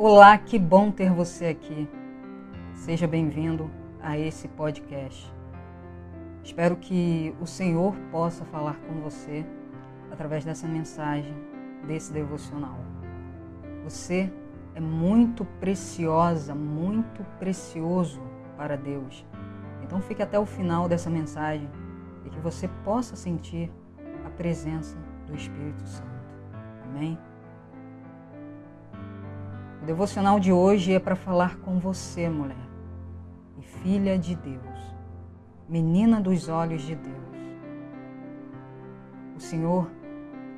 Olá, que bom ter você aqui. Seja bem-vindo a esse podcast. Espero que o Senhor possa falar com você através dessa mensagem, desse devocional. Você é muito preciosa, muito precioso para Deus. Então fique até o final dessa mensagem e que você possa sentir a presença do Espírito Santo. Amém? Devocional de hoje é para falar com você, mulher, e filha de Deus, menina dos olhos de Deus. O Senhor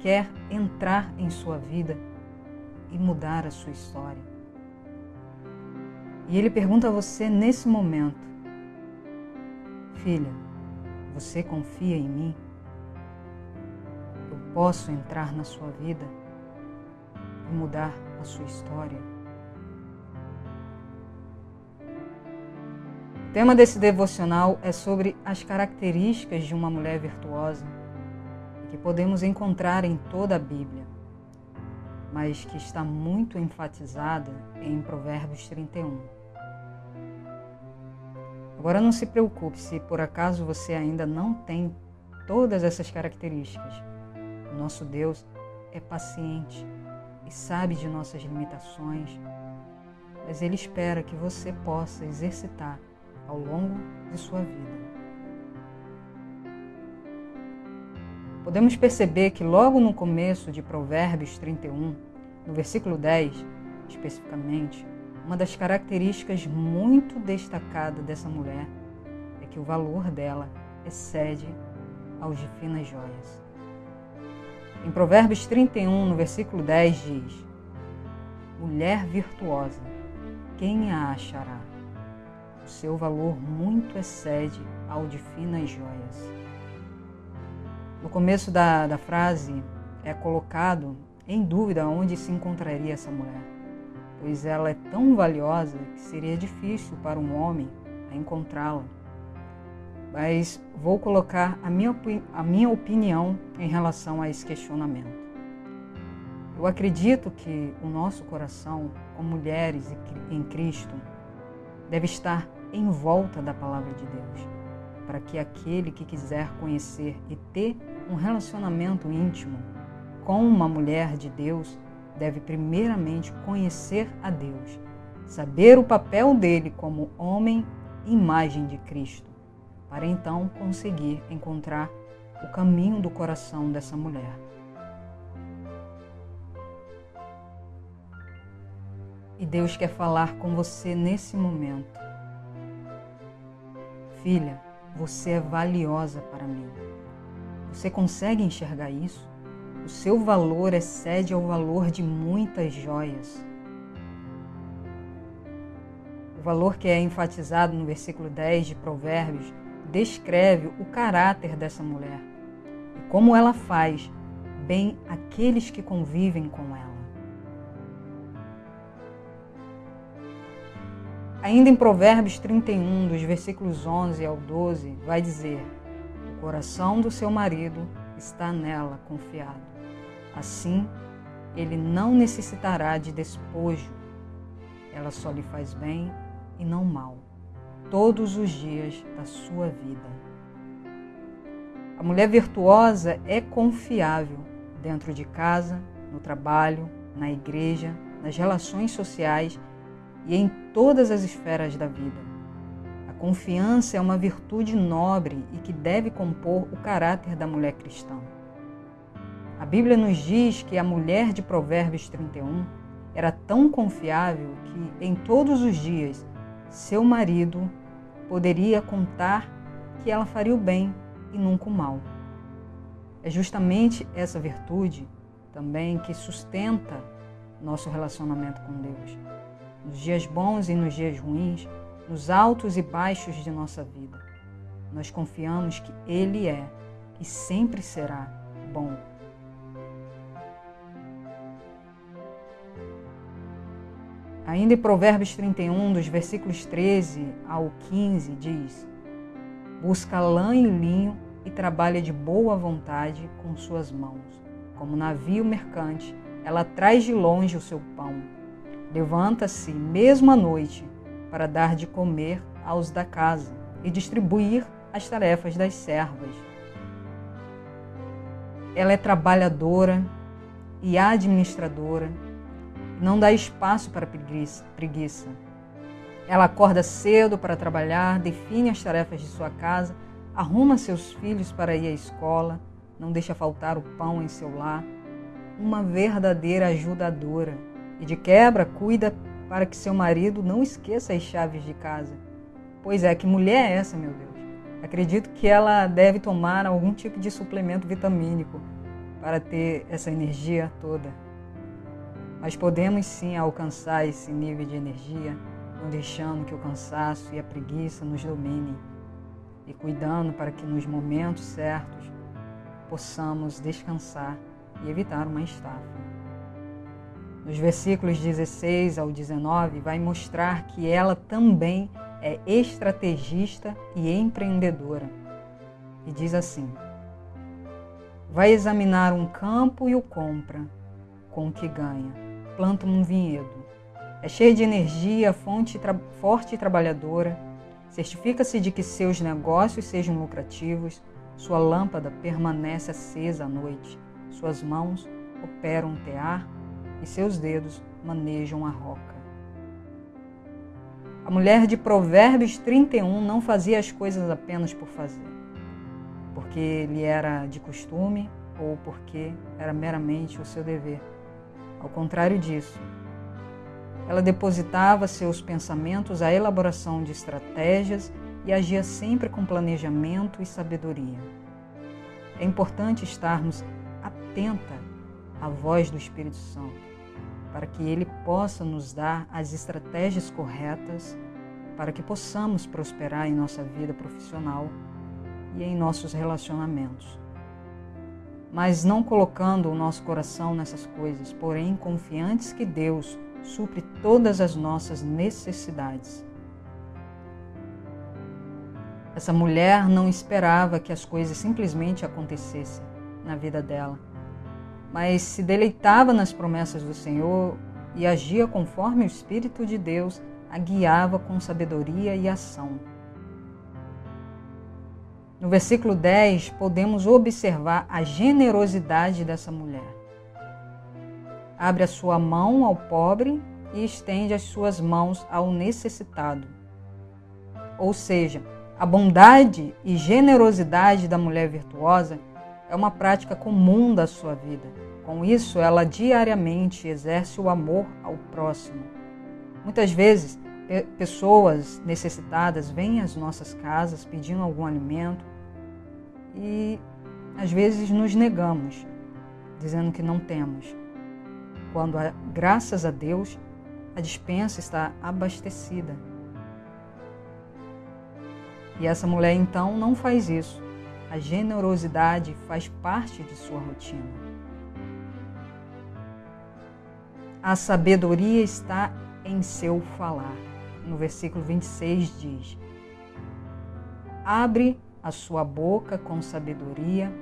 quer entrar em sua vida e mudar a sua história. E Ele pergunta a você nesse momento: Filha, você confia em mim? Eu posso entrar na sua vida e mudar a sua história? O tema desse devocional é sobre as características de uma mulher virtuosa que podemos encontrar em toda a Bíblia, mas que está muito enfatizada em Provérbios 31. Agora não se preocupe se por acaso você ainda não tem todas essas características. O nosso Deus é paciente e sabe de nossas limitações, mas Ele espera que você possa exercitar ao longo de sua vida. Podemos perceber que logo no começo de Provérbios 31, no versículo 10, especificamente, uma das características muito destacadas dessa mulher é que o valor dela excede aos de finas joias. Em Provérbios 31, no versículo 10, diz: Mulher virtuosa, quem a achará? Seu valor muito excede ao de finas joias. No começo da, da frase é colocado em dúvida onde se encontraria essa mulher, pois ela é tão valiosa que seria difícil para um homem encontrá-la mas vou colocar a minha, a minha opinião em relação a esse questionamento. Eu acredito que o nosso coração, como mulheres em Cristo, deve estar em volta da palavra de Deus, para que aquele que quiser conhecer e ter um relacionamento íntimo com uma mulher de Deus deve primeiramente conhecer a Deus, saber o papel dele como homem imagem de Cristo para então conseguir encontrar o caminho do coração dessa mulher. E Deus quer falar com você nesse momento. Filha, você é valiosa para mim. Você consegue enxergar isso? O seu valor excede ao valor de muitas joias. O valor que é enfatizado no versículo 10 de Provérbios descreve o caráter dessa mulher e como ela faz bem aqueles que convivem com ela. Ainda em Provérbios 31, dos versículos 11 ao 12, vai dizer: O coração do seu marido está nela confiado. Assim, ele não necessitará de despojo. Ela só lhe faz bem e não mal todos os dias da sua vida. A mulher virtuosa é confiável dentro de casa, no trabalho, na igreja, nas relações sociais e em todas as esferas da vida. A confiança é uma virtude nobre e que deve compor o caráter da mulher cristã. A Bíblia nos diz que a mulher de Provérbios 31 era tão confiável que em todos os dias seu marido poderia contar que ela faria o bem e nunca o mal. É justamente essa virtude também que sustenta nosso relacionamento com Deus. Nos dias bons e nos dias ruins, nos altos e baixos de nossa vida, nós confiamos que Ele é e sempre será bom Ainda em Provérbios 31, dos versículos 13 ao 15, diz: Busca lã e linho e trabalha de boa vontade com suas mãos. Como navio mercante, ela traz de longe o seu pão. Levanta-se mesmo à noite para dar de comer aos da casa e distribuir as tarefas das servas. Ela é trabalhadora e administradora, não dá espaço para preguiça. Ela acorda cedo para trabalhar, define as tarefas de sua casa, arruma seus filhos para ir à escola, não deixa faltar o pão em seu lar. Uma verdadeira ajudadora e de quebra cuida para que seu marido não esqueça as chaves de casa. Pois é, que mulher é essa, meu Deus? Acredito que ela deve tomar algum tipo de suplemento vitamínico para ter essa energia toda. Mas podemos sim alcançar esse nível de energia, não deixando que o cansaço e a preguiça nos dominem e cuidando para que nos momentos certos possamos descansar e evitar uma estafa. Nos versículos 16 ao 19, vai mostrar que ela também é estrategista e empreendedora. E diz assim: Vai examinar um campo e o compra, com o que ganha. Planta um vinhedo. É cheia de energia, fonte forte e trabalhadora. Certifica-se de que seus negócios sejam lucrativos. Sua lâmpada permanece acesa à noite. Suas mãos operam tear e seus dedos manejam a roca. A mulher de Provérbios 31 não fazia as coisas apenas por fazer, porque lhe era de costume ou porque era meramente o seu dever. Ao contrário disso, ela depositava seus pensamentos à elaboração de estratégias e agia sempre com planejamento e sabedoria. É importante estarmos atenta à voz do Espírito Santo para que Ele possa nos dar as estratégias corretas para que possamos prosperar em nossa vida profissional e em nossos relacionamentos. Mas não colocando o nosso coração nessas coisas, porém confiantes que Deus supre todas as nossas necessidades. Essa mulher não esperava que as coisas simplesmente acontecessem na vida dela mas se deleitava nas promessas do Senhor e agia conforme o Espírito de Deus a guiava com sabedoria e ação. No versículo 10, podemos observar a generosidade dessa mulher. Abre a sua mão ao pobre e estende as suas mãos ao necessitado. Ou seja, a bondade e generosidade da mulher virtuosa é uma prática comum da sua vida. Com isso, ela diariamente exerce o amor ao próximo. Muitas vezes, pessoas necessitadas vêm às nossas casas pedindo algum alimento e às vezes nos negamos, dizendo que não temos. Quando, graças a Deus, a dispensa está abastecida. E essa mulher então não faz isso. A generosidade faz parte de sua rotina. A sabedoria está em seu falar. No versículo 26 diz: Abre a sua boca com sabedoria,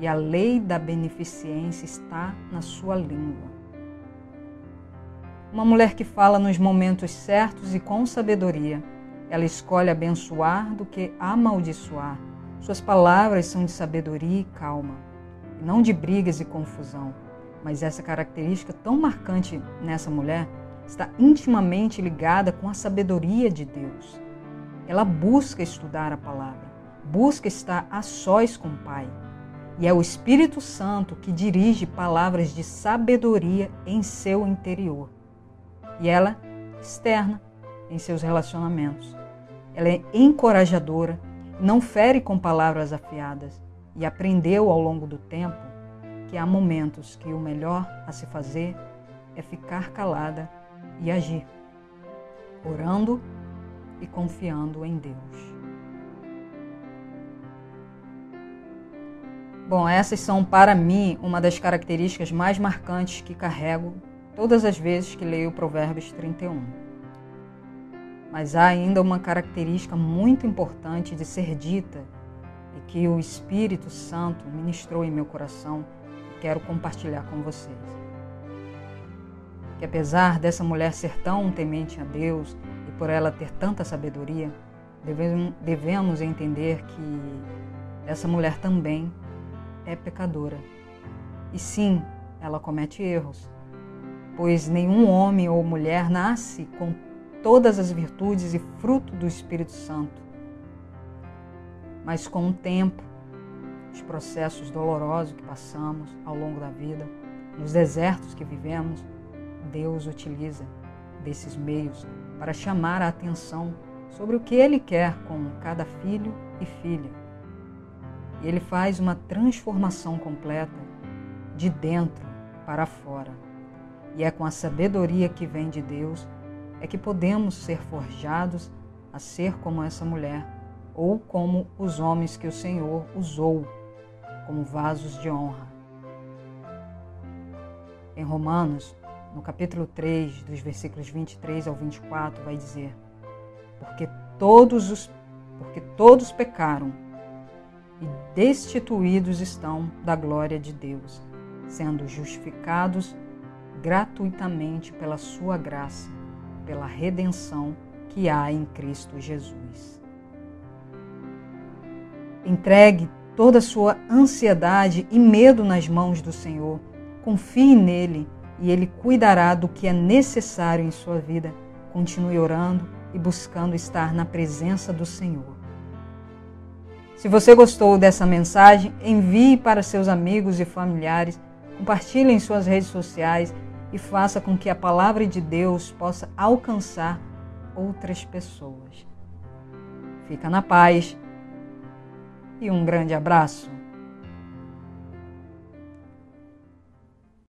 e a lei da beneficência está na sua língua. Uma mulher que fala nos momentos certos e com sabedoria, ela escolhe abençoar do que amaldiçoar suas palavras são de sabedoria e calma, não de brigas e confusão. Mas essa característica tão marcante nessa mulher está intimamente ligada com a sabedoria de Deus. Ela busca estudar a palavra, busca estar a sós com o Pai. E é o Espírito Santo que dirige palavras de sabedoria em seu interior. E ela externa em seus relacionamentos. Ela é encorajadora, não fere com palavras afiadas e aprendeu ao longo do tempo que há momentos que o melhor a se fazer é ficar calada e agir, orando e confiando em Deus. Bom, essas são para mim uma das características mais marcantes que carrego todas as vezes que leio Provérbios 31. Mas há ainda uma característica muito importante de ser dita e que o Espírito Santo ministrou em meu coração e quero compartilhar com vocês. que apesar dessa mulher ser tão temente a Deus e por ela ter tanta sabedoria, devemos entender que essa mulher também é pecadora. E sim, ela comete erros, pois nenhum homem ou mulher nasce com todas as virtudes e fruto do Espírito Santo. Mas com o tempo, os processos dolorosos que passamos ao longo da vida, nos desertos que vivemos, Deus utiliza desses meios para chamar a atenção sobre o que Ele quer com cada filho e filha. E Ele faz uma transformação completa de dentro para fora. E é com a sabedoria que vem de Deus é que podemos ser forjados a ser como essa mulher ou como os homens que o Senhor usou como vasos de honra. Em Romanos, no capítulo 3, dos versículos 23 ao 24, vai dizer: Porque todos os porque todos pecaram e destituídos estão da glória de Deus, sendo justificados gratuitamente pela sua graça, pela redenção que há em Cristo Jesus. Entregue toda a sua ansiedade e medo nas mãos do Senhor. Confie nele e ele cuidará do que é necessário em sua vida. Continue orando e buscando estar na presença do Senhor. Se você gostou dessa mensagem, envie para seus amigos e familiares, compartilhe em suas redes sociais e faça com que a palavra de Deus possa alcançar outras pessoas. Fica na paz e um grande abraço.